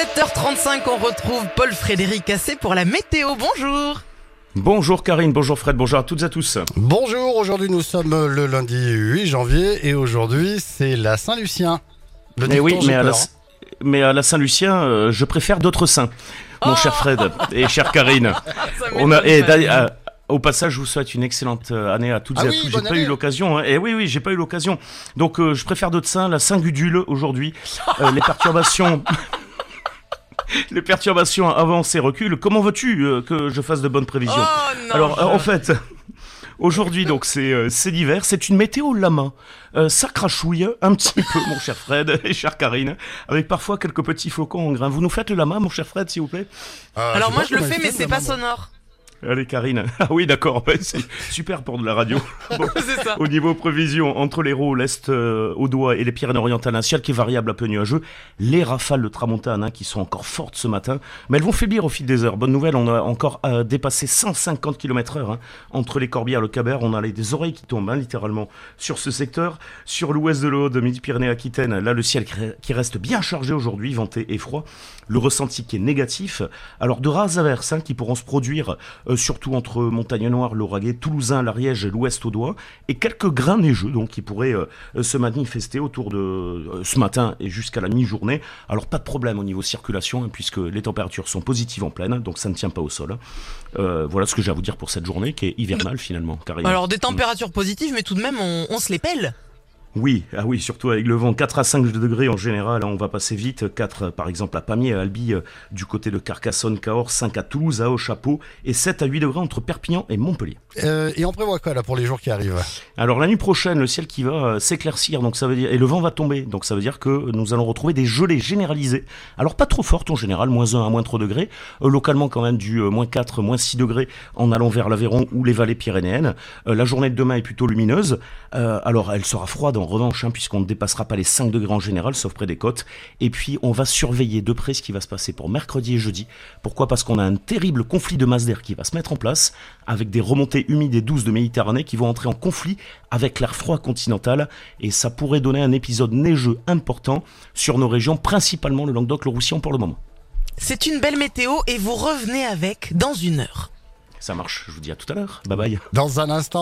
7h35, on retrouve Paul-Frédéric Cassé pour la météo. Bonjour Bonjour Karine, bonjour Fred, bonjour à toutes et à tous. Bonjour, aujourd'hui nous sommes le lundi 8 janvier et aujourd'hui c'est la Saint-Lucien. Le Mais oui, mais à, la, peur, mais à la Saint-Lucien, euh, je préfère d'autres saints. Mon cher Fred et chère Karine. On a, et euh, au passage, je vous souhaite une excellente euh, année à toutes Ah et à oui, tous. J'ai pas année. eu l'occasion. Hein. Et oui, oui, j'ai pas eu l'occasion. Donc, euh, je préfère d'autres saints. La Saint-Gudule aujourd'hui. Euh, les perturbations. les perturbations avancent et reculent. Comment veux-tu euh, que je fasse de bonnes prévisions Oh non Alors, euh, je- en fait, aujourd'hui, donc, c'est euh, c'est l'hiver, c'est une météo lama. Euh, ça crachouille un petit peu, mon cher Fred et chère Karine, avec parfois quelques petits flocons en grain. Vous nous faites le lama, mon cher Fred, s'il vous plaît? Ah, Alors sais moi je le fais mais c'est pas sonore. Allez, Karine. Ah oui, d'accord, c'est super pour de la radio. Bon. c'est ça. Au niveau prévision, entre l'Hérault, l'Est, euh, au Doigt et les Pyrénées-Orientales, un ciel qui est variable, un peu nuageux. Les rafales de tramontane hein, qui sont encore fortes ce matin, mais elles vont faiblir au fil des heures. Bonne nouvelle, on a encore euh, dépassé 150 km heure hein, entre les Corbières et le Cabert. On a les, des oreilles qui tombent, hein, littéralement, sur ce secteur. Sur l'ouest de l'Aude, Midi-Pyrénées-Aquitaine, là, le ciel qui reste bien chargé aujourd'hui, venté et froid. Le ressenti qui est négatif. Alors, de rares averses hein, qui pourront se produire, euh, surtout entre Montagne-Noire, l'Auragais, Toulousain, l'Ariège et l'ouest au Doigt et quelques grains neigeux donc qui pourraient euh, se manifester autour de euh, ce matin et jusqu'à la mi-journée. Alors pas de problème au niveau circulation hein, puisque les températures sont positives en pleine, donc ça ne tient pas au sol. hein. Voilà ce que j'ai à vous dire pour cette journée qui est hivernale finalement. Alors des températures positives mais tout de même on, on se les pèle. Oui, ah oui, surtout avec le vent 4 à 5 degrés en général, hein, on va passer vite. 4 euh, par exemple à Pamiers, à Albi, euh, du côté de Carcassonne, Cahors, 5 à Toulouse, à Haut-Chapeau et 7 à 8 degrés entre Perpignan et Montpellier. Euh, et on prévoit quoi là pour les jours qui arrivent? Alors la nuit prochaine, le ciel qui va euh, s'éclaircir, donc ça veut dire et le vent va tomber, donc ça veut dire que nous allons retrouver des gelées généralisées. Alors pas trop fortes en général, moins 1 à moins 3 degrés, Euh, localement quand même du euh, moins 4, moins 6 degrés en allant vers l'Aveyron ou les vallées pyrénéennes. La journée de demain est plutôt lumineuse. Alors elle sera froide en revanche, hein, puisqu'on ne dépassera pas les 5 degrés en général, sauf près des côtes. Et puis on va surveiller de près ce qui va se passer pour mercredi et jeudi. Pourquoi? Parce qu'on a un terrible conflit de masse d'air qui va se mettre en place, avec des remontées humides et douces de Méditerranée qui vont entrer en conflit avec l'air froid continental, et ça pourrait donner un épisode neigeux important sur nos régions, principalement le Languedoc, le Roussillon pour le moment. C'est une belle météo et vous revenez avec dans une heure. Ça marche, je vous dis à tout à l'heure. Bye bye. Dans un instant.